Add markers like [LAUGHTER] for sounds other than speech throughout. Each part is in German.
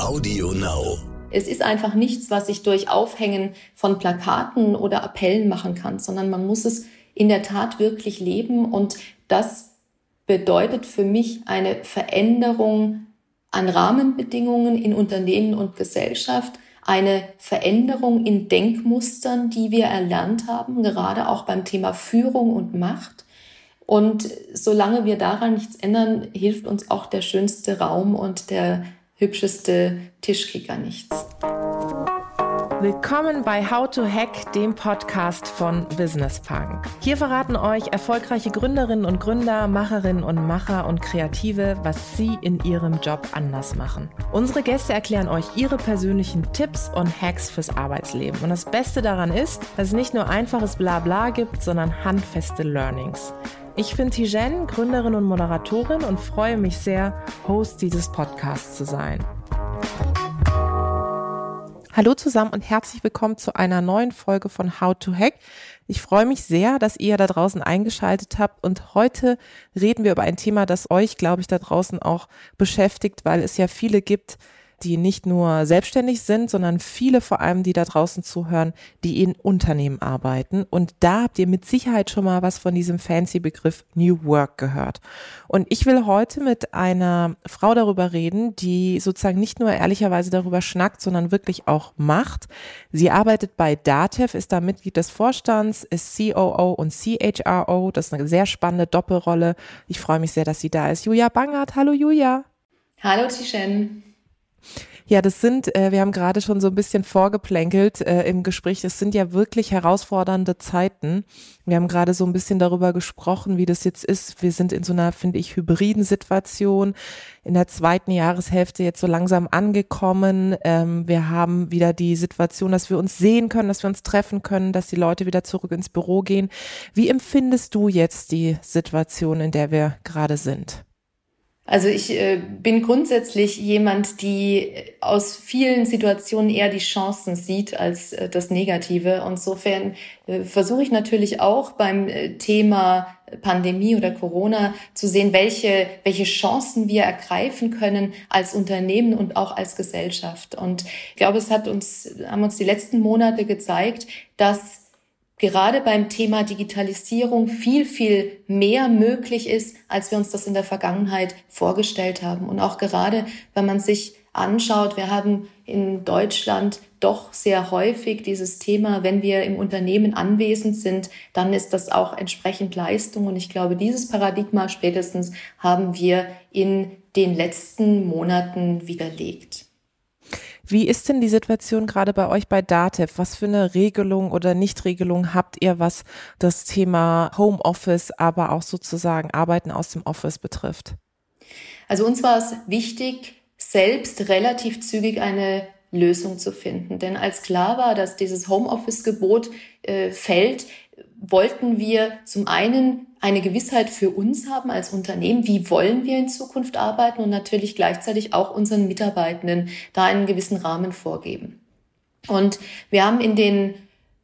Audio Now. Es ist einfach nichts, was ich durch Aufhängen von Plakaten oder Appellen machen kann, sondern man muss es in der Tat wirklich leben und das bedeutet für mich eine Veränderung an Rahmenbedingungen in Unternehmen und Gesellschaft, eine Veränderung in Denkmustern, die wir erlernt haben, gerade auch beim Thema Führung und Macht. Und solange wir daran nichts ändern, hilft uns auch der schönste Raum und der hübscheste Tischkicker nichts. Willkommen bei How to Hack, dem Podcast von Business Punk. Hier verraten euch erfolgreiche Gründerinnen und Gründer, Macherinnen und Macher und Kreative, was sie in ihrem Job anders machen. Unsere Gäste erklären euch ihre persönlichen Tipps und Hacks fürs Arbeitsleben. Und das Beste daran ist, dass es nicht nur einfaches Blabla gibt, sondern handfeste Learnings. Ich bin Tijen, Gründerin und Moderatorin und freue mich sehr, Host dieses Podcasts zu sein. Hallo zusammen und herzlich willkommen zu einer neuen Folge von How to Hack. Ich freue mich sehr, dass ihr da draußen eingeschaltet habt und heute reden wir über ein Thema, das euch, glaube ich, da draußen auch beschäftigt, weil es ja viele gibt, die nicht nur selbstständig sind, sondern viele vor allem, die da draußen zuhören, die in Unternehmen arbeiten. Und da habt ihr mit Sicherheit schon mal was von diesem fancy Begriff New Work gehört. Und ich will heute mit einer Frau darüber reden, die sozusagen nicht nur ehrlicherweise darüber schnackt, sondern wirklich auch macht. Sie arbeitet bei DATEV, ist da Mitglied des Vorstands, ist COO und CHRO. Das ist eine sehr spannende Doppelrolle. Ich freue mich sehr, dass sie da ist. Julia Bangert. Hallo Julia. Hallo Tishen. Ja, das sind, äh, wir haben gerade schon so ein bisschen vorgeplänkelt äh, im Gespräch, es sind ja wirklich herausfordernde Zeiten. Wir haben gerade so ein bisschen darüber gesprochen, wie das jetzt ist. Wir sind in so einer, finde ich, hybriden Situation, in der zweiten Jahreshälfte jetzt so langsam angekommen. Ähm, wir haben wieder die Situation, dass wir uns sehen können, dass wir uns treffen können, dass die Leute wieder zurück ins Büro gehen. Wie empfindest du jetzt die Situation, in der wir gerade sind? Also ich äh, bin grundsätzlich jemand, die aus vielen Situationen eher die Chancen sieht als äh, das Negative. Insofern äh, versuche ich natürlich auch beim äh, Thema Pandemie oder Corona zu sehen, welche, welche Chancen wir ergreifen können als Unternehmen und auch als Gesellschaft. Und ich glaube, es hat uns, haben uns die letzten Monate gezeigt, dass gerade beim Thema Digitalisierung viel, viel mehr möglich ist, als wir uns das in der Vergangenheit vorgestellt haben. Und auch gerade, wenn man sich anschaut, wir haben in Deutschland doch sehr häufig dieses Thema, wenn wir im Unternehmen anwesend sind, dann ist das auch entsprechend Leistung. Und ich glaube, dieses Paradigma spätestens haben wir in den letzten Monaten widerlegt. Wie ist denn die Situation gerade bei euch bei DATEV? Was für eine Regelung oder Nichtregelung habt ihr, was das Thema Homeoffice, aber auch sozusagen Arbeiten aus dem Office betrifft? Also uns war es wichtig, selbst relativ zügig eine Lösung zu finden. Denn als klar war, dass dieses Homeoffice-Gebot äh, fällt, wollten wir zum einen eine Gewissheit für uns haben als Unternehmen, wie wollen wir in Zukunft arbeiten und natürlich gleichzeitig auch unseren Mitarbeitenden da einen gewissen Rahmen vorgeben. Und wir haben in den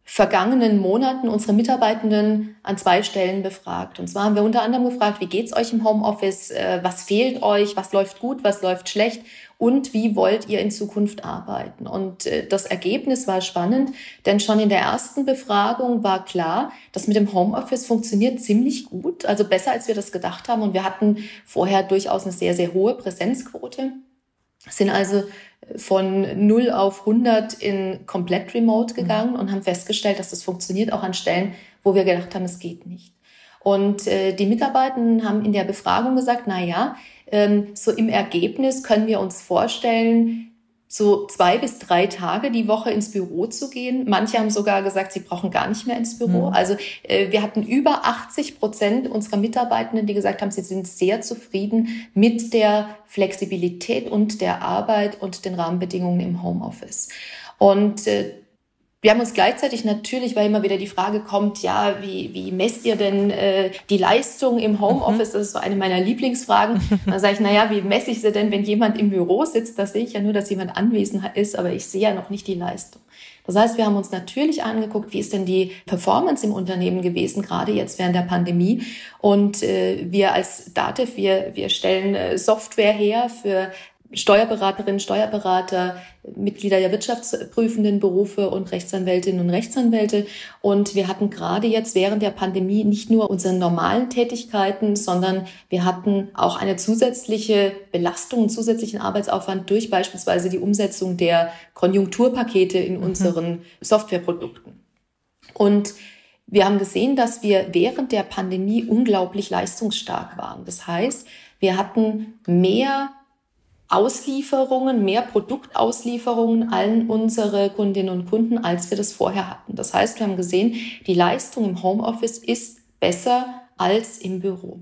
vergangenen Monaten unsere Mitarbeitenden an zwei Stellen befragt. Und zwar haben wir unter anderem gefragt, wie geht's euch im Homeoffice? Äh, was fehlt euch? Was läuft gut? Was läuft schlecht? Und wie wollt ihr in Zukunft arbeiten? Und äh, das Ergebnis war spannend, denn schon in der ersten Befragung war klar, dass mit dem Homeoffice funktioniert ziemlich gut, also besser als wir das gedacht haben. Und wir hatten vorher durchaus eine sehr, sehr hohe Präsenzquote sind also von 0 auf 100 in komplett remote mhm. gegangen und haben festgestellt, dass das funktioniert auch an Stellen, wo wir gedacht haben, es geht nicht. Und äh, die Mitarbeitenden haben in der Befragung gesagt, na ja, ähm, so im Ergebnis können wir uns vorstellen, so zwei bis drei Tage die Woche ins Büro zu gehen. Manche haben sogar gesagt, sie brauchen gar nicht mehr ins Büro. Mhm. Also äh, wir hatten über 80 Prozent unserer Mitarbeitenden, die gesagt haben, sie sind sehr zufrieden mit der Flexibilität und der Arbeit und den Rahmenbedingungen im Homeoffice. Und äh, wir haben uns gleichzeitig natürlich, weil immer wieder die Frage kommt, ja, wie, wie messt ihr denn äh, die Leistung im Homeoffice? Mhm. Das ist so eine meiner Lieblingsfragen. [LAUGHS] Dann sage ich, naja, wie messe ich sie denn, wenn jemand im Büro sitzt? Da sehe ich ja nur, dass jemand anwesend ist, aber ich sehe ja noch nicht die Leistung. Das heißt, wir haben uns natürlich angeguckt, wie ist denn die Performance im Unternehmen gewesen, gerade jetzt während der Pandemie. Und äh, wir als Dativ, wir, wir stellen äh, Software her für Steuerberaterinnen, Steuerberater, Mitglieder der wirtschaftsprüfenden Berufe und Rechtsanwältinnen und Rechtsanwälte. Und wir hatten gerade jetzt während der Pandemie nicht nur unsere normalen Tätigkeiten, sondern wir hatten auch eine zusätzliche Belastung, einen zusätzlichen Arbeitsaufwand durch beispielsweise die Umsetzung der Konjunkturpakete in mhm. unseren Softwareprodukten. Und wir haben gesehen, dass wir während der Pandemie unglaublich leistungsstark waren. Das heißt, wir hatten mehr Auslieferungen, mehr Produktauslieferungen allen unsere Kundinnen und Kunden, als wir das vorher hatten. Das heißt, wir haben gesehen, die Leistung im Homeoffice ist besser als im Büro.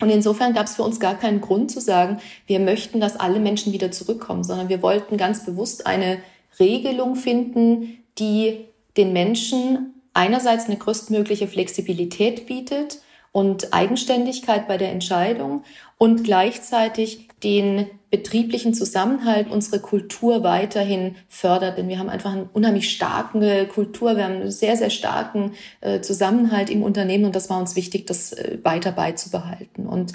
Und insofern gab es für uns gar keinen Grund zu sagen, wir möchten, dass alle Menschen wieder zurückkommen, sondern wir wollten ganz bewusst eine Regelung finden, die den Menschen einerseits eine größtmögliche Flexibilität bietet und Eigenständigkeit bei der Entscheidung und gleichzeitig den betrieblichen Zusammenhalt, unsere Kultur weiterhin fördert. Denn wir haben einfach eine unheimlich starke Kultur, wir haben einen sehr, sehr starken äh, Zusammenhalt im Unternehmen und das war uns wichtig, das äh, weiter beizubehalten. Und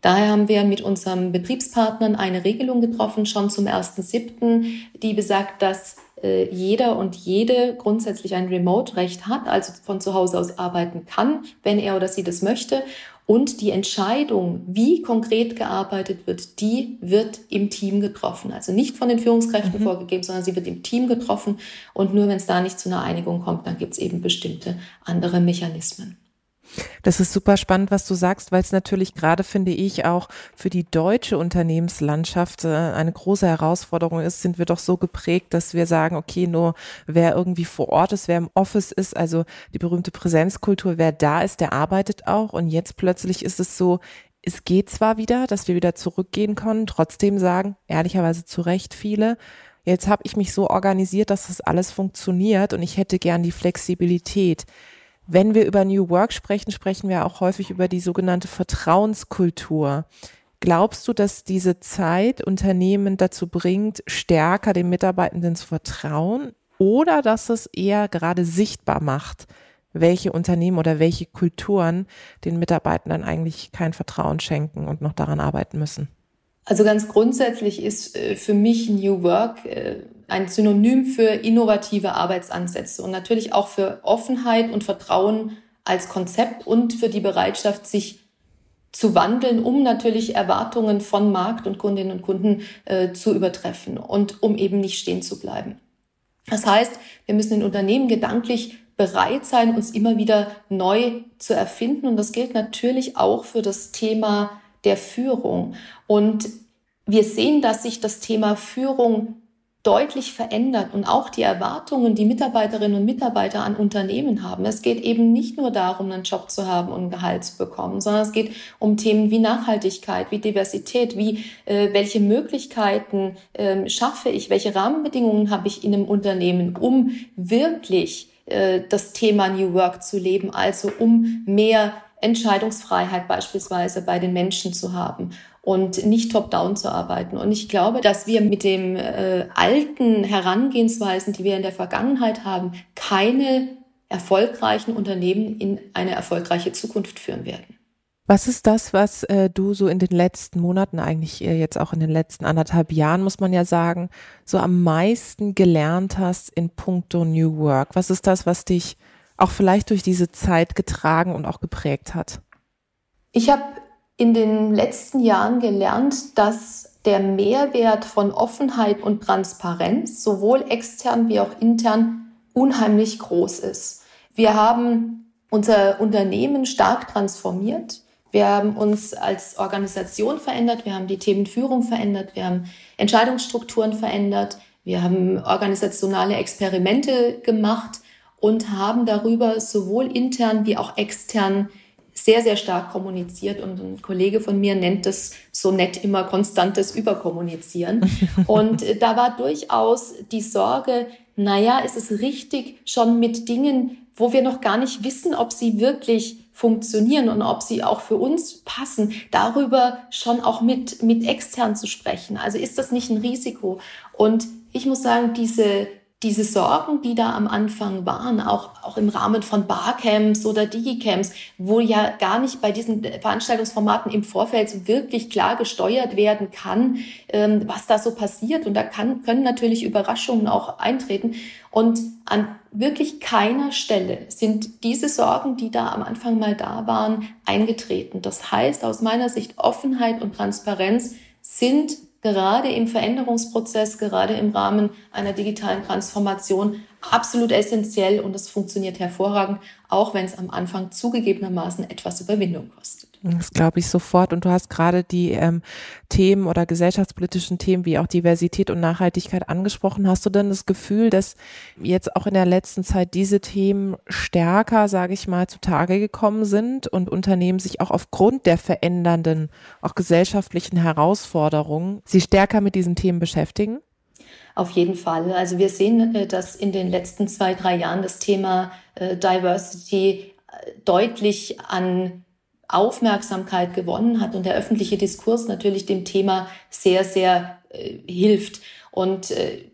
Daher haben wir mit unseren Betriebspartnern eine Regelung getroffen, schon zum 1.7., die besagt, dass äh, jeder und jede grundsätzlich ein Remote-Recht hat, also von zu Hause aus arbeiten kann, wenn er oder sie das möchte. Und die Entscheidung, wie konkret gearbeitet wird, die wird im Team getroffen. Also nicht von den Führungskräften mhm. vorgegeben, sondern sie wird im Team getroffen. Und nur wenn es da nicht zu einer Einigung kommt, dann gibt es eben bestimmte andere Mechanismen. Das ist super spannend, was du sagst, weil es natürlich gerade, finde ich, auch für die deutsche Unternehmenslandschaft äh, eine große Herausforderung ist, sind wir doch so geprägt, dass wir sagen, okay, nur wer irgendwie vor Ort ist, wer im Office ist, also die berühmte Präsenzkultur, wer da ist, der arbeitet auch. Und jetzt plötzlich ist es so, es geht zwar wieder, dass wir wieder zurückgehen können, trotzdem sagen, ehrlicherweise zu Recht viele, jetzt habe ich mich so organisiert, dass das alles funktioniert und ich hätte gern die Flexibilität. Wenn wir über New Work sprechen, sprechen wir auch häufig über die sogenannte Vertrauenskultur. Glaubst du, dass diese Zeit Unternehmen dazu bringt, stärker den Mitarbeitenden zu vertrauen oder dass es eher gerade sichtbar macht, welche Unternehmen oder welche Kulturen den Mitarbeitenden eigentlich kein Vertrauen schenken und noch daran arbeiten müssen? Also ganz grundsätzlich ist äh, für mich New Work äh, ein Synonym für innovative Arbeitsansätze und natürlich auch für Offenheit und Vertrauen als Konzept und für die Bereitschaft, sich zu wandeln, um natürlich Erwartungen von Markt und Kundinnen und Kunden äh, zu übertreffen und um eben nicht stehen zu bleiben. Das heißt, wir müssen in Unternehmen gedanklich bereit sein, uns immer wieder neu zu erfinden. Und das gilt natürlich auch für das Thema der Führung. Und wir sehen, dass sich das Thema Führung deutlich verändert und auch die Erwartungen, die Mitarbeiterinnen und Mitarbeiter an Unternehmen haben. Es geht eben nicht nur darum, einen Job zu haben und ein Gehalt zu bekommen, sondern es geht um Themen wie Nachhaltigkeit, wie Diversität, wie äh, welche Möglichkeiten äh, schaffe ich, welche Rahmenbedingungen habe ich in einem Unternehmen, um wirklich äh, das Thema New Work zu leben, also um mehr Entscheidungsfreiheit beispielsweise bei den Menschen zu haben und nicht top-down zu arbeiten. Und ich glaube, dass wir mit den äh, alten Herangehensweisen, die wir in der Vergangenheit haben, keine erfolgreichen Unternehmen in eine erfolgreiche Zukunft führen werden. Was ist das, was äh, du so in den letzten Monaten, eigentlich äh, jetzt auch in den letzten anderthalb Jahren, muss man ja sagen, so am meisten gelernt hast in puncto New Work? Was ist das, was dich auch vielleicht durch diese Zeit getragen und auch geprägt hat? Ich habe in den letzten Jahren gelernt, dass der Mehrwert von Offenheit und Transparenz sowohl extern wie auch intern unheimlich groß ist. Wir haben unser Unternehmen stark transformiert. Wir haben uns als Organisation verändert. Wir haben die Themenführung verändert. Wir haben Entscheidungsstrukturen verändert. Wir haben organisationale Experimente gemacht und haben darüber sowohl intern wie auch extern sehr, sehr stark kommuniziert und ein Kollege von mir nennt das so nett immer konstantes Überkommunizieren. [LAUGHS] Und äh, da war durchaus die Sorge, naja, ist es richtig schon mit Dingen, wo wir noch gar nicht wissen, ob sie wirklich funktionieren und ob sie auch für uns passen, darüber schon auch mit, mit extern zu sprechen. Also ist das nicht ein Risiko? Und ich muss sagen, diese diese Sorgen, die da am Anfang waren, auch, auch im Rahmen von Barcamps oder Digicamps, wo ja gar nicht bei diesen Veranstaltungsformaten im Vorfeld so wirklich klar gesteuert werden kann, ähm, was da so passiert. Und da kann, können natürlich Überraschungen auch eintreten. Und an wirklich keiner Stelle sind diese Sorgen, die da am Anfang mal da waren, eingetreten. Das heißt, aus meiner Sicht Offenheit und Transparenz sind gerade im Veränderungsprozess, gerade im Rahmen einer digitalen Transformation absolut essentiell und es funktioniert hervorragend, auch wenn es am Anfang zugegebenermaßen etwas Überwindung kostet. Das glaube ich sofort. Und du hast gerade die ähm, Themen oder gesellschaftspolitischen Themen wie auch Diversität und Nachhaltigkeit angesprochen. Hast du denn das Gefühl, dass jetzt auch in der letzten Zeit diese Themen stärker, sage ich mal, zutage gekommen sind und Unternehmen sich auch aufgrund der verändernden, auch gesellschaftlichen Herausforderungen, sie stärker mit diesen Themen beschäftigen? Auf jeden Fall. Also wir sehen, äh, dass in den letzten zwei, drei Jahren das Thema äh, Diversity äh, deutlich an Aufmerksamkeit gewonnen hat und der öffentliche Diskurs natürlich dem Thema sehr, sehr äh, hilft. Und äh,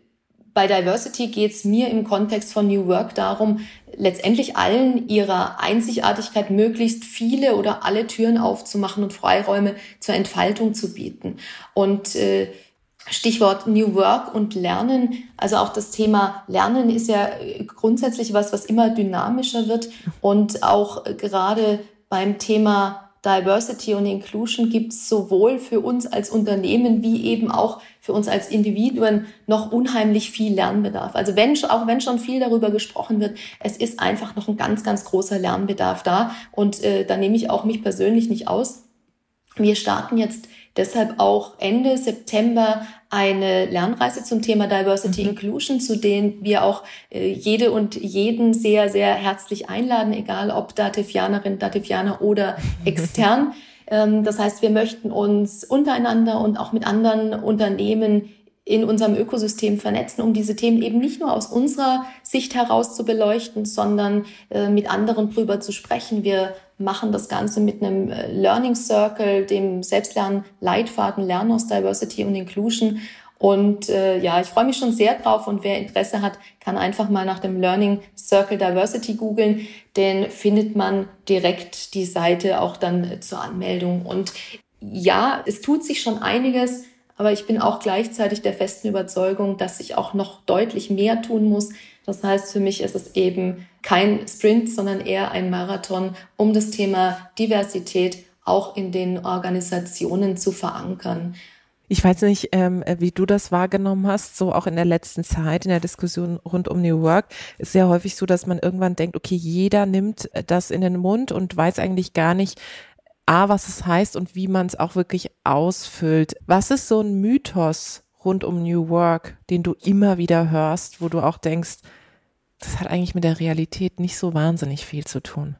bei Diversity geht es mir im Kontext von New Work darum, letztendlich allen ihrer Einzigartigkeit möglichst viele oder alle Türen aufzumachen und Freiräume zur Entfaltung zu bieten. Und äh, Stichwort New Work und Lernen. Also auch das Thema Lernen ist ja grundsätzlich was, was immer dynamischer wird und auch gerade beim Thema Diversity und Inclusion gibt es sowohl für uns als Unternehmen wie eben auch für uns als Individuen noch unheimlich viel Lernbedarf. Also wenn, auch wenn schon viel darüber gesprochen wird, es ist einfach noch ein ganz, ganz großer Lernbedarf da. Und äh, da nehme ich auch mich persönlich nicht aus. Wir starten jetzt deshalb auch Ende September eine Lernreise zum Thema Diversity mhm. Inclusion, zu denen wir auch äh, jede und jeden sehr, sehr herzlich einladen, egal ob Dativianerin, Dativianer oder [LAUGHS] extern. ähm, das heißt, wir möchten uns untereinander und auch mit anderen Unternehmen in unserem Ökosystem vernetzen, um diese Themen eben nicht nur aus unserer Sicht heraus zu beleuchten, sondern äh, mit anderen drüber zu sprechen. Wir machen das Ganze mit einem äh, Learning Circle, dem Selbstlernen-Leitfaden Lernen aus Diversity und Inclusion. Und äh, ja, ich freue mich schon sehr drauf und wer Interesse hat, kann einfach mal nach dem Learning Circle Diversity googeln, denn findet man direkt die Seite auch dann äh, zur Anmeldung. Und ja, es tut sich schon einiges aber ich bin auch gleichzeitig der festen Überzeugung, dass ich auch noch deutlich mehr tun muss. Das heißt, für mich ist es eben kein Sprint, sondern eher ein Marathon, um das Thema Diversität auch in den Organisationen zu verankern. Ich weiß nicht, ähm, wie du das wahrgenommen hast, so auch in der letzten Zeit, in der Diskussion rund um New Work, ist sehr häufig so, dass man irgendwann denkt, okay, jeder nimmt das in den Mund und weiß eigentlich gar nicht, A, was es heißt und wie man es auch wirklich ausfüllt. Was ist so ein Mythos rund um New Work, den du immer wieder hörst, wo du auch denkst, das hat eigentlich mit der Realität nicht so wahnsinnig viel zu tun?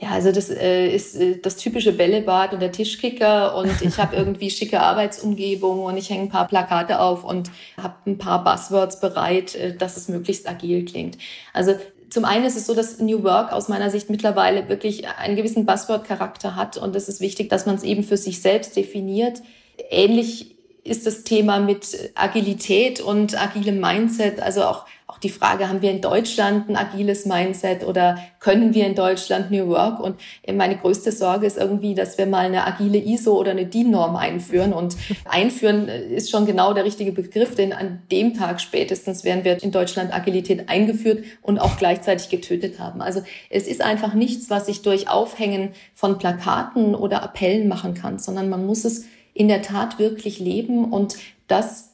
Ja, also das äh, ist äh, das typische Bällebad und der Tischkicker und ich habe irgendwie schicke Arbeitsumgebung und ich hänge ein paar Plakate auf und habe ein paar Buzzwords bereit, äh, dass es möglichst agil klingt. Also zum einen ist es so, dass New Work aus meiner Sicht mittlerweile wirklich einen gewissen Buzzword-Charakter hat und es ist wichtig, dass man es eben für sich selbst definiert. Ähnlich ist das Thema mit Agilität und agilem Mindset, also auch auch die Frage, haben wir in Deutschland ein agiles Mindset oder können wir in Deutschland New Work? Und meine größte Sorge ist irgendwie, dass wir mal eine agile ISO oder eine DIN-Norm einführen. Und einführen ist schon genau der richtige Begriff, denn an dem Tag spätestens werden wir in Deutschland Agilität eingeführt und auch gleichzeitig getötet haben. Also es ist einfach nichts, was ich durch Aufhängen von Plakaten oder Appellen machen kann, sondern man muss es in der Tat wirklich leben und das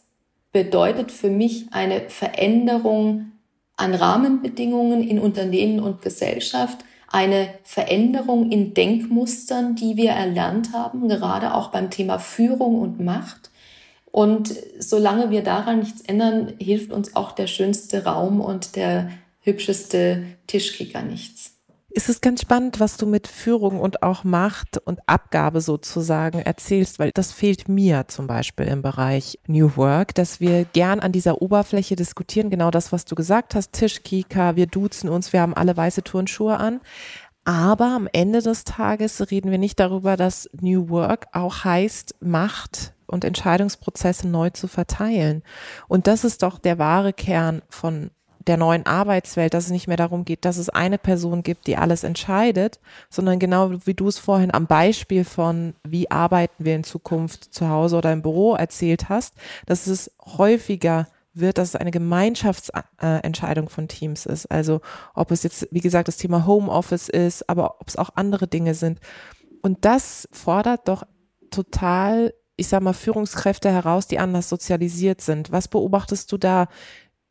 bedeutet für mich eine Veränderung an Rahmenbedingungen in Unternehmen und Gesellschaft, eine Veränderung in Denkmustern, die wir erlernt haben, gerade auch beim Thema Führung und Macht. Und solange wir daran nichts ändern, hilft uns auch der schönste Raum und der hübscheste Tischkicker nichts ist es ganz spannend, was du mit Führung und auch Macht und Abgabe sozusagen erzählst, weil das fehlt mir zum Beispiel im Bereich New Work, dass wir gern an dieser Oberfläche diskutieren, genau das, was du gesagt hast, Tischkika, wir duzen uns, wir haben alle weiße Turnschuhe an. Aber am Ende des Tages reden wir nicht darüber, dass New Work auch heißt, Macht und Entscheidungsprozesse neu zu verteilen. Und das ist doch der wahre Kern von der neuen Arbeitswelt, dass es nicht mehr darum geht, dass es eine Person gibt, die alles entscheidet, sondern genau wie du es vorhin am Beispiel von, wie arbeiten wir in Zukunft zu Hause oder im Büro erzählt hast, dass es häufiger wird, dass es eine Gemeinschaftsentscheidung von Teams ist. Also ob es jetzt, wie gesagt, das Thema Homeoffice ist, aber ob es auch andere Dinge sind. Und das fordert doch total, ich sag mal, Führungskräfte heraus, die anders sozialisiert sind. Was beobachtest du da?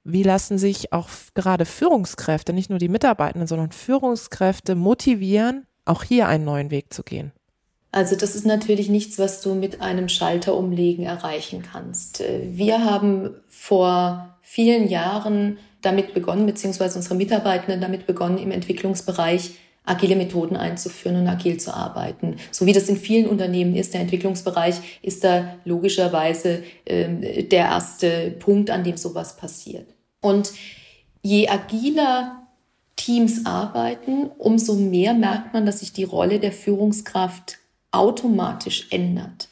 Wie lassen sich auch gerade Führungskräfte, nicht nur die Mitarbeitenden, sondern Führungskräfte motivieren, auch hier einen neuen Weg zu gehen? Also das ist natürlich nichts, was du mit einem Schalter umlegen erreichen kannst. Wir haben vor vielen Jahren damit begonnen, beziehungsweise unsere Mitarbeitenden damit begonnen, im Entwicklungsbereich agile Methoden einzuführen und agil zu arbeiten. So wie das in vielen Unternehmen ist, der Entwicklungsbereich ist da logischerweise äh, der erste Punkt, an dem sowas passiert. Und je agiler Teams arbeiten, umso mehr merkt man, dass sich die Rolle der Führungskraft automatisch ändert.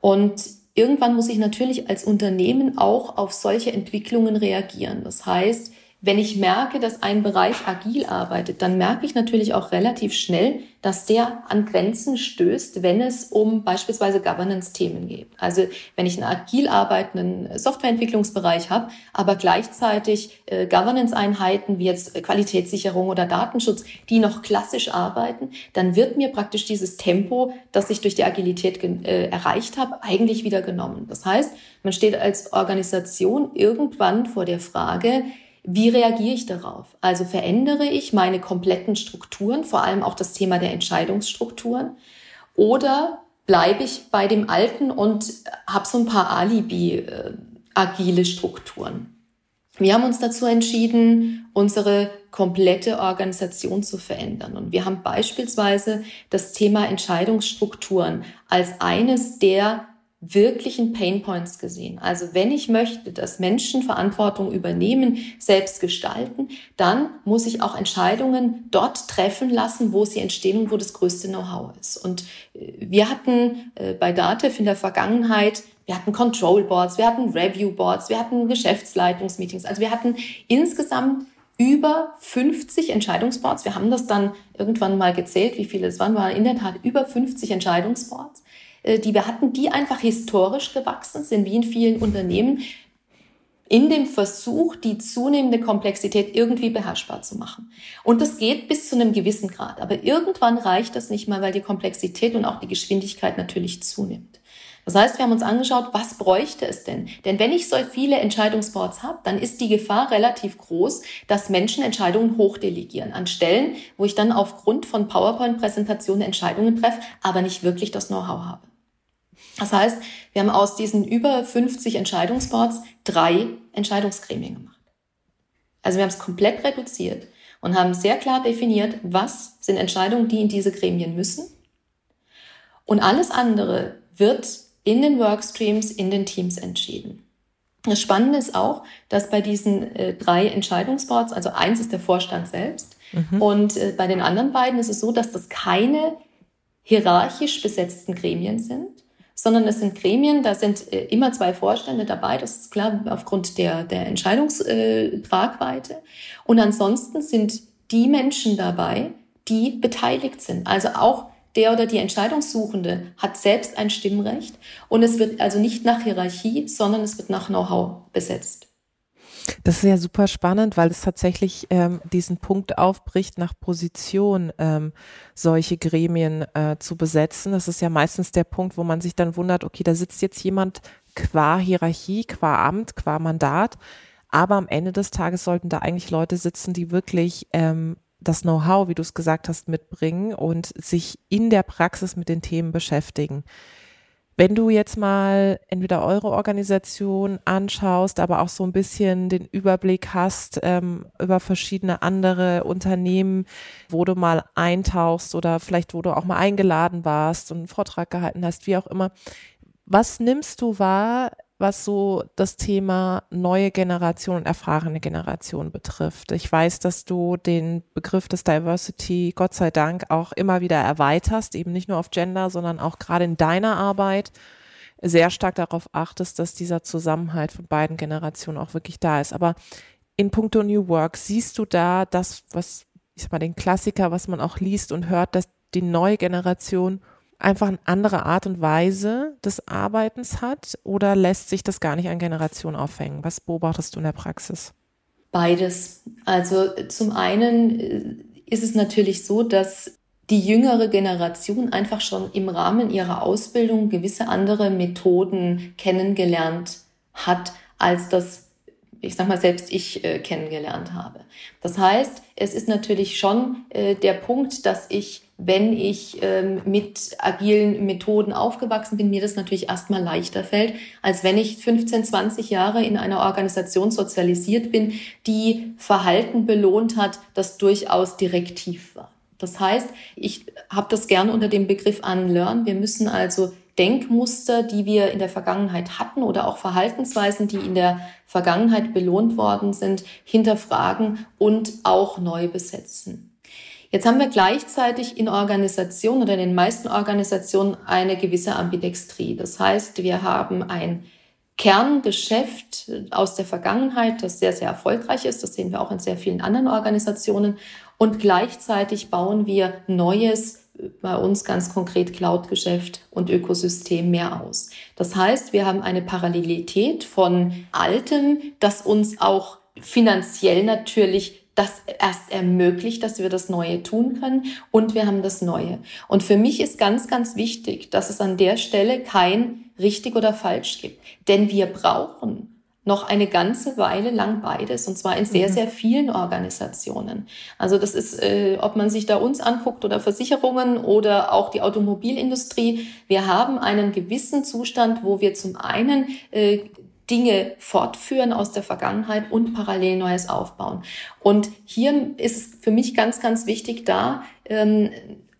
Und irgendwann muss ich natürlich als Unternehmen auch auf solche Entwicklungen reagieren. Das heißt, wenn ich merke, dass ein Bereich agil arbeitet, dann merke ich natürlich auch relativ schnell, dass der an Grenzen stößt, wenn es um beispielsweise Governance-Themen geht. Also wenn ich einen agil arbeitenden Softwareentwicklungsbereich habe, aber gleichzeitig äh, Governance-Einheiten wie jetzt Qualitätssicherung oder Datenschutz, die noch klassisch arbeiten, dann wird mir praktisch dieses Tempo, das ich durch die Agilität äh, erreicht habe, eigentlich wieder genommen. Das heißt, man steht als Organisation irgendwann vor der Frage, wie reagiere ich darauf? Also verändere ich meine kompletten Strukturen, vor allem auch das Thema der Entscheidungsstrukturen, oder bleibe ich bei dem Alten und habe so ein paar Alibi-agile äh, Strukturen? Wir haben uns dazu entschieden, unsere komplette Organisation zu verändern. Und wir haben beispielsweise das Thema Entscheidungsstrukturen als eines der wirklichen Painpoints gesehen. Also wenn ich möchte, dass Menschen Verantwortung übernehmen, selbst gestalten, dann muss ich auch Entscheidungen dort treffen lassen, wo sie entstehen und wo das größte Know-how ist. Und äh, wir hatten äh, bei Datev in der Vergangenheit wir hatten Control Boards, wir hatten Review Boards, wir hatten Geschäftsleitungsmeetings. Also wir hatten insgesamt über 50 Entscheidungsboards. Wir haben das dann irgendwann mal gezählt, wie viele es waren. waren in der Tat über 50 Entscheidungsboards. Äh, die wir hatten, die einfach historisch gewachsen sind, wie in vielen Unternehmen, in dem Versuch, die zunehmende Komplexität irgendwie beherrschbar zu machen. Und das geht bis zu einem gewissen Grad. Aber irgendwann reicht das nicht mal, weil die Komplexität und auch die Geschwindigkeit natürlich zunimmt. Das heißt, wir haben uns angeschaut, was bräuchte es denn? Denn wenn ich so viele Entscheidungsboards habe, dann ist die Gefahr relativ groß, dass Menschen Entscheidungen hochdelegieren an Stellen, wo ich dann aufgrund von PowerPoint-Präsentationen Entscheidungen treffe, aber nicht wirklich das Know-how habe. Das heißt, wir haben aus diesen über 50 Entscheidungsboards drei Entscheidungsgremien gemacht. Also wir haben es komplett reduziert und haben sehr klar definiert, was sind Entscheidungen, die in diese Gremien müssen. Und alles andere wird in den Workstreams, in den Teams entschieden. Das Spannende ist auch, dass bei diesen äh, drei Entscheidungsboards, also eins ist der Vorstand selbst mhm. und äh, bei den anderen beiden ist es so, dass das keine hierarchisch besetzten Gremien sind, sondern es sind Gremien, da sind äh, immer zwei Vorstände dabei, das ist klar aufgrund der, der Entscheidungstragweite. Und ansonsten sind die Menschen dabei, die beteiligt sind. Also auch der oder die Entscheidungssuchende hat selbst ein Stimmrecht und es wird also nicht nach Hierarchie, sondern es wird nach Know-how besetzt. Das ist ja super spannend, weil es tatsächlich ähm, diesen Punkt aufbricht, nach Position ähm, solche Gremien äh, zu besetzen. Das ist ja meistens der Punkt, wo man sich dann wundert, okay, da sitzt jetzt jemand qua Hierarchie, qua Amt, qua Mandat. Aber am Ende des Tages sollten da eigentlich Leute sitzen, die wirklich ähm, das Know-how, wie du es gesagt hast, mitbringen und sich in der Praxis mit den Themen beschäftigen. Wenn du jetzt mal entweder eure Organisation anschaust, aber auch so ein bisschen den Überblick hast ähm, über verschiedene andere Unternehmen, wo du mal eintauchst oder vielleicht wo du auch mal eingeladen warst und einen Vortrag gehalten hast, wie auch immer. Was nimmst du wahr was so das Thema neue Generation und erfahrene Generation betrifft. Ich weiß, dass du den Begriff des Diversity, Gott sei Dank, auch immer wieder erweiterst, eben nicht nur auf Gender, sondern auch gerade in deiner Arbeit. sehr stark darauf achtest, dass dieser Zusammenhalt von beiden Generationen auch wirklich da ist. Aber in puncto New Work, siehst du da das, was, ich sag mal, den Klassiker, was man auch liest und hört, dass die neue Generation einfach eine andere Art und Weise des Arbeitens hat oder lässt sich das gar nicht an Generation aufhängen? Was beobachtest du in der Praxis? Beides. Also zum einen äh, ist es natürlich so, dass die jüngere Generation einfach schon im Rahmen ihrer Ausbildung gewisse andere Methoden kennengelernt hat, als das ich sag mal, selbst ich äh, kennengelernt habe. Das heißt, es ist natürlich schon äh, der Punkt, dass ich, wenn ich ähm, mit agilen Methoden aufgewachsen bin, mir das natürlich erstmal leichter fällt, als wenn ich 15, 20 Jahre in einer Organisation sozialisiert bin, die Verhalten belohnt hat, das durchaus direktiv war. Das heißt, ich habe das gerne unter dem Begriff Unlearn. Wir müssen also Denkmuster, die wir in der Vergangenheit hatten oder auch Verhaltensweisen, die in der Vergangenheit belohnt worden sind, hinterfragen und auch neu besetzen. Jetzt haben wir gleichzeitig in Organisationen oder in den meisten Organisationen eine gewisse Ambidextrie. Das heißt, wir haben ein Kerngeschäft aus der Vergangenheit, das sehr, sehr erfolgreich ist. Das sehen wir auch in sehr vielen anderen Organisationen. Und gleichzeitig bauen wir Neues bei uns ganz konkret Cloud-Geschäft und Ökosystem mehr aus. Das heißt, wir haben eine Parallelität von Altem, das uns auch finanziell natürlich das erst ermöglicht, dass wir das Neue tun können und wir haben das Neue. Und für mich ist ganz, ganz wichtig, dass es an der Stelle kein richtig oder falsch gibt. Denn wir brauchen noch eine ganze Weile lang beides und zwar in sehr, mhm. sehr vielen Organisationen. Also das ist, äh, ob man sich da uns anguckt oder Versicherungen oder auch die Automobilindustrie. Wir haben einen gewissen Zustand, wo wir zum einen äh, Dinge fortführen aus der Vergangenheit und parallel Neues aufbauen. Und hier ist es für mich ganz, ganz wichtig, da ähm,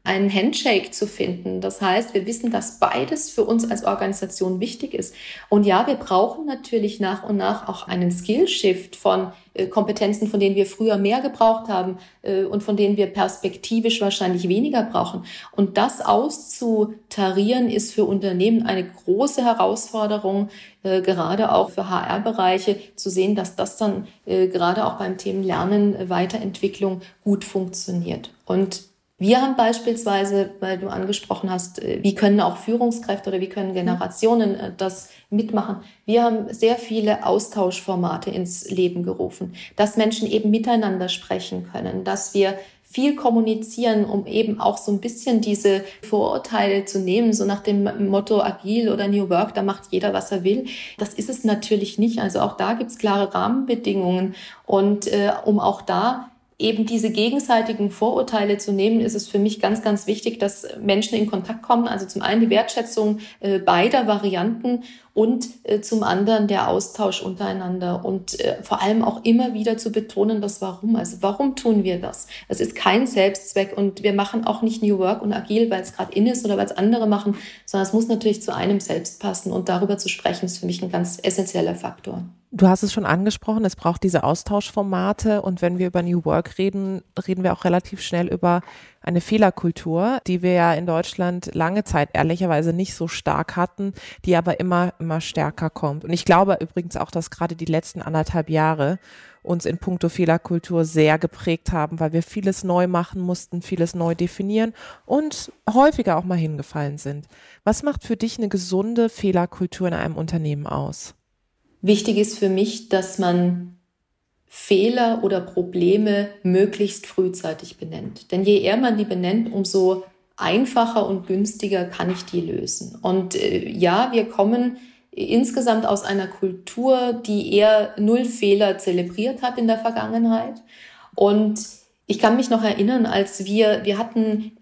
einen Handshake zu finden. Das heißt, wir wissen, dass beides für uns als Organisation wichtig ist. Und ja, wir brauchen natürlich nach und nach auch einen Skillshift von äh, Kompetenzen, von denen wir früher mehr gebraucht haben äh, und von denen wir perspektivisch wahrscheinlich weniger brauchen. Und das auszutarieren ist für Unternehmen eine große Herausforderung, äh, gerade auch für HR-Bereiche, zu sehen, dass das dann gerade auch beim Thema Lernen, Weiterentwicklung gut funktioniert. Und wir haben beispielsweise, weil du angesprochen hast, äh, wie können auch Führungskräfte oder wie können Generationen äh, das mitmachen. Wir haben sehr viele Austauschformate ins Leben gerufen, dass Menschen eben miteinander sprechen können, dass wir viel kommunizieren, um eben auch so ein bisschen diese Vorurteile zu nehmen, so nach dem Motto Agil oder New Work, da macht jeder, was er will. Das ist es natürlich nicht. Also auch da gibt's klare Rahmenbedingungen. Und äh, um auch da eben diese gegenseitigen Vorurteile zu nehmen, ist es für mich ganz, ganz wichtig, dass Menschen in Kontakt kommen. Also zum einen die Wertschätzung äh, beider Varianten und äh, zum anderen der Austausch untereinander und äh, vor allem auch immer wieder zu betonen, das Warum. Also warum tun wir das? Es ist kein Selbstzweck und wir machen auch nicht New Work und agil, weil es gerade in ist oder weil es andere machen, sondern es muss natürlich zu einem selbst passen und darüber zu sprechen ist für mich ein ganz essentieller Faktor. Du hast es schon angesprochen, es braucht diese Austauschformate und wenn wir über New Work reden, reden wir auch relativ schnell über eine Fehlerkultur, die wir ja in Deutschland lange Zeit ehrlicherweise nicht so stark hatten, die aber immer, immer stärker kommt. Und ich glaube übrigens auch, dass gerade die letzten anderthalb Jahre uns in puncto Fehlerkultur sehr geprägt haben, weil wir vieles neu machen mussten, vieles neu definieren und häufiger auch mal hingefallen sind. Was macht für dich eine gesunde Fehlerkultur in einem Unternehmen aus? Wichtig ist für mich, dass man Fehler oder Probleme möglichst frühzeitig benennt. Denn je eher man die benennt, umso einfacher und günstiger kann ich die lösen. Und äh, ja, wir kommen insgesamt aus einer Kultur, die eher null Fehler zelebriert hat in der Vergangenheit. Und ich kann mich noch erinnern, als wir, wir hatten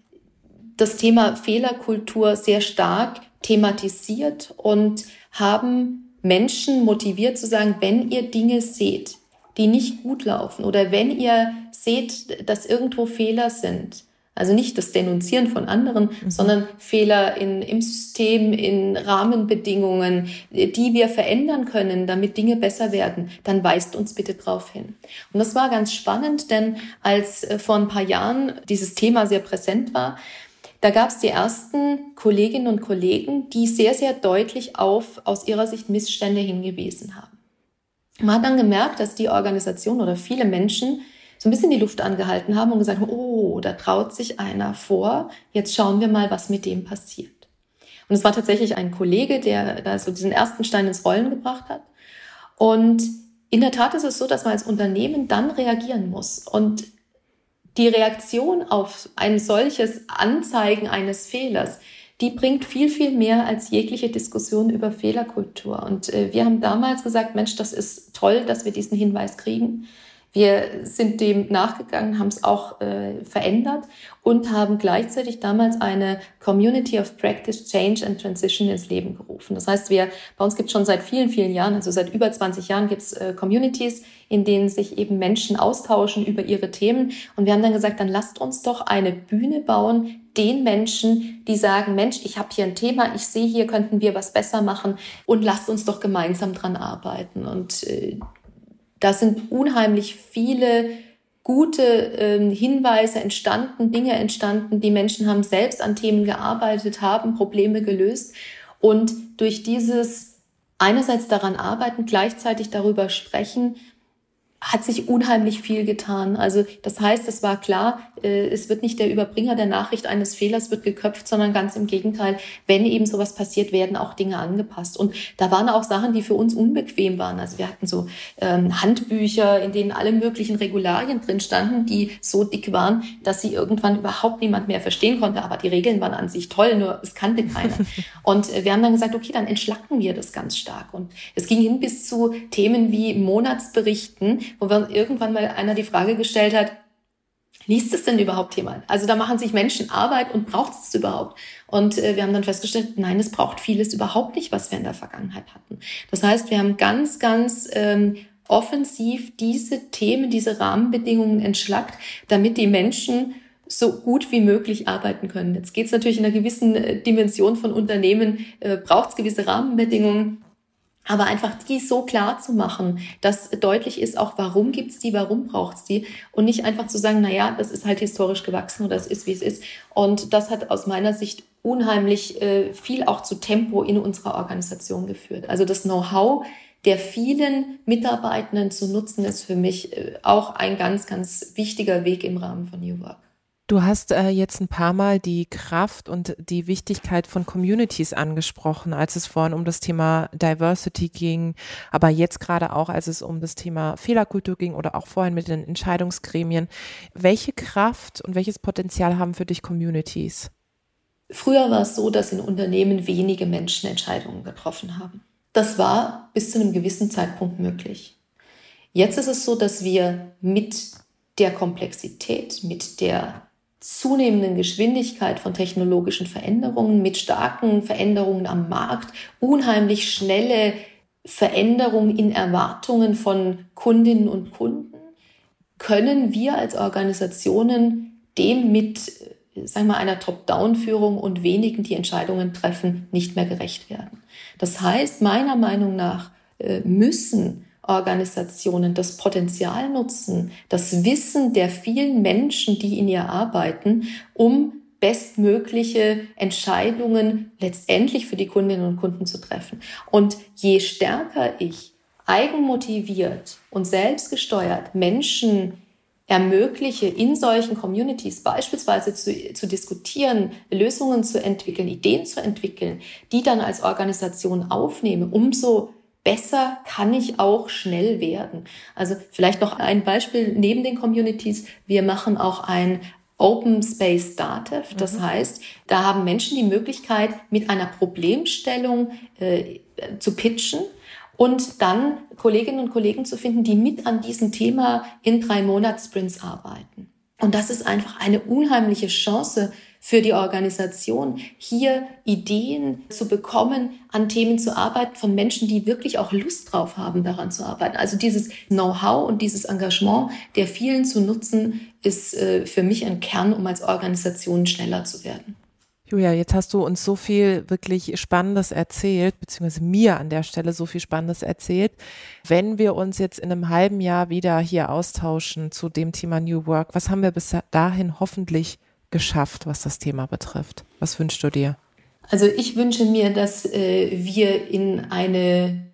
das Thema Fehlerkultur sehr stark thematisiert und haben Menschen motiviert zu sagen, wenn ihr Dinge seht, die nicht gut laufen oder wenn ihr seht, dass irgendwo Fehler sind, also nicht das Denunzieren von anderen, mhm. sondern Fehler in, im System, in Rahmenbedingungen, die wir verändern können, damit Dinge besser werden, dann weist uns bitte drauf hin. Und das war ganz spannend, denn als äh, vor ein paar Jahren dieses Thema sehr präsent war, da gab es die ersten Kolleginnen und Kollegen, die sehr, sehr deutlich auf aus ihrer Sicht Missstände hingewiesen haben. Man hat dann gemerkt, dass die Organisation oder viele Menschen so ein bisschen die Luft angehalten haben und gesagt, oh, da traut sich einer vor, jetzt schauen wir mal, was mit dem passiert. Und es war tatsächlich ein Kollege, der da so diesen ersten Stein ins Rollen gebracht hat. Und in der Tat ist es so, dass man als Unternehmen dann reagieren muss. Und die Reaktion auf ein solches Anzeigen eines Fehlers, die bringt viel, viel mehr als jegliche Diskussion über Fehlerkultur. Und äh, wir haben damals gesagt, Mensch, das ist toll, dass wir diesen Hinweis kriegen. Wir sind dem nachgegangen, haben es auch äh, verändert und haben gleichzeitig damals eine Community of Practice, Change and Transition ins Leben gerufen. Das heißt, wir, bei uns gibt es schon seit vielen, vielen Jahren, also seit über 20 Jahren gibt es äh, Communities, in denen sich eben Menschen austauschen über ihre Themen. Und wir haben dann gesagt, dann lasst uns doch eine Bühne bauen, den Menschen, die sagen, Mensch, ich habe hier ein Thema, ich sehe, hier könnten wir was besser machen und lasst uns doch gemeinsam dran arbeiten. Und äh, da sind unheimlich viele gute ähm, Hinweise entstanden, Dinge entstanden. Die Menschen haben selbst an Themen gearbeitet, haben Probleme gelöst. Und durch dieses einerseits daran arbeiten, gleichzeitig darüber sprechen, hat sich unheimlich viel getan. Also das heißt, es war klar, äh, es wird nicht der Überbringer der Nachricht eines Fehlers wird geköpft, sondern ganz im Gegenteil, wenn eben sowas passiert, werden auch Dinge angepasst. Und da waren auch Sachen, die für uns unbequem waren. Also wir hatten so ähm, Handbücher, in denen alle möglichen Regularien drin standen, die so dick waren, dass sie irgendwann überhaupt niemand mehr verstehen konnte. Aber die Regeln waren an sich toll, nur es kannte keiner. [LAUGHS] Und äh, wir haben dann gesagt, okay, dann entschlacken wir das ganz stark. Und es ging hin bis zu Themen wie Monatsberichten, wo irgendwann mal einer die Frage gestellt hat, liest es denn überhaupt jemand? Also da machen sich Menschen Arbeit und braucht es überhaupt? Und äh, wir haben dann festgestellt, nein, es braucht vieles überhaupt nicht, was wir in der Vergangenheit hatten. Das heißt, wir haben ganz, ganz ähm, offensiv diese Themen, diese Rahmenbedingungen entschlackt, damit die Menschen so gut wie möglich arbeiten können. Jetzt geht es natürlich in einer gewissen äh, Dimension von Unternehmen, äh, braucht es gewisse Rahmenbedingungen. Aber einfach die so klar zu machen, dass deutlich ist auch, warum gibt's die, warum braucht's die und nicht einfach zu sagen, na ja, das ist halt historisch gewachsen oder das ist, wie es ist. Und das hat aus meiner Sicht unheimlich äh, viel auch zu Tempo in unserer Organisation geführt. Also das Know-how der vielen Mitarbeitenden zu nutzen, ist für mich äh, auch ein ganz, ganz wichtiger Weg im Rahmen von New Work. Du hast äh, jetzt ein paar Mal die Kraft und die Wichtigkeit von Communities angesprochen, als es vorhin um das Thema Diversity ging, aber jetzt gerade auch, als es um das Thema Fehlerkultur ging oder auch vorhin mit den Entscheidungsgremien. Welche Kraft und welches Potenzial haben für dich Communities? Früher war es so, dass in Unternehmen wenige Menschen Entscheidungen getroffen haben. Das war bis zu einem gewissen Zeitpunkt möglich. Jetzt ist es so, dass wir mit der Komplexität, mit der zunehmenden Geschwindigkeit von technologischen Veränderungen, mit starken Veränderungen am Markt, unheimlich schnelle Veränderungen in Erwartungen von Kundinnen und Kunden, können wir als Organisationen dem mit, sagen wir, einer Top-Down-Führung und wenigen, die Entscheidungen treffen, nicht mehr gerecht werden. Das heißt, meiner Meinung nach äh, müssen Organisationen das Potenzial nutzen, das Wissen der vielen Menschen, die in ihr arbeiten, um bestmögliche Entscheidungen letztendlich für die Kundinnen und Kunden zu treffen. Und je stärker ich eigenmotiviert und selbstgesteuert Menschen ermögliche, in solchen Communities beispielsweise zu, zu diskutieren, Lösungen zu entwickeln, Ideen zu entwickeln, die dann als Organisation aufnehme, umso besser kann ich auch schnell werden. Also vielleicht noch ein Beispiel neben den Communities. Wir machen auch ein Open Space Dativ. Das mhm. heißt, da haben Menschen die Möglichkeit, mit einer Problemstellung äh, zu pitchen und dann Kolleginnen und Kollegen zu finden, die mit an diesem Thema in drei Monats-Sprints arbeiten. Und das ist einfach eine unheimliche Chance für die Organisation, hier Ideen zu bekommen, an Themen zu arbeiten von Menschen, die wirklich auch Lust drauf haben, daran zu arbeiten. Also dieses Know-how und dieses Engagement der vielen zu nutzen, ist äh, für mich ein Kern, um als Organisation schneller zu werden. Julia, jetzt hast du uns so viel wirklich Spannendes erzählt, beziehungsweise mir an der Stelle so viel Spannendes erzählt. Wenn wir uns jetzt in einem halben Jahr wieder hier austauschen zu dem Thema New Work, was haben wir bis dahin hoffentlich geschafft, was das Thema betrifft? Was wünschst du dir? Also ich wünsche mir, dass äh, wir in eine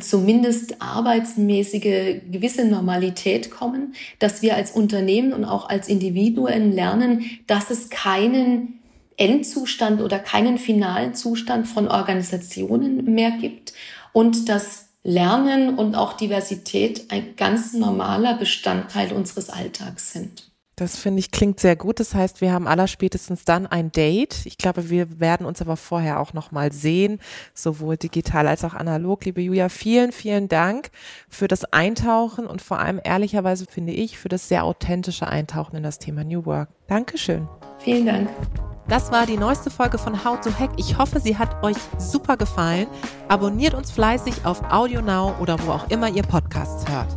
zumindest arbeitsmäßige gewisse Normalität kommen, dass wir als Unternehmen und auch als Individuen lernen, dass es keinen Endzustand oder keinen finalen Zustand von Organisationen mehr gibt und dass Lernen und auch Diversität ein ganz normaler Bestandteil unseres Alltags sind. Das finde ich klingt sehr gut. Das heißt, wir haben allerspätestens dann ein Date. Ich glaube, wir werden uns aber vorher auch noch mal sehen, sowohl digital als auch analog. Liebe Julia, vielen, vielen Dank für das Eintauchen und vor allem ehrlicherweise finde ich für das sehr authentische Eintauchen in das Thema New Work. Dankeschön. Vielen Dank. Das war die neueste Folge von How to Hack. Ich hoffe, sie hat euch super gefallen. Abonniert uns fleißig auf Audio Now oder wo auch immer ihr Podcasts hört.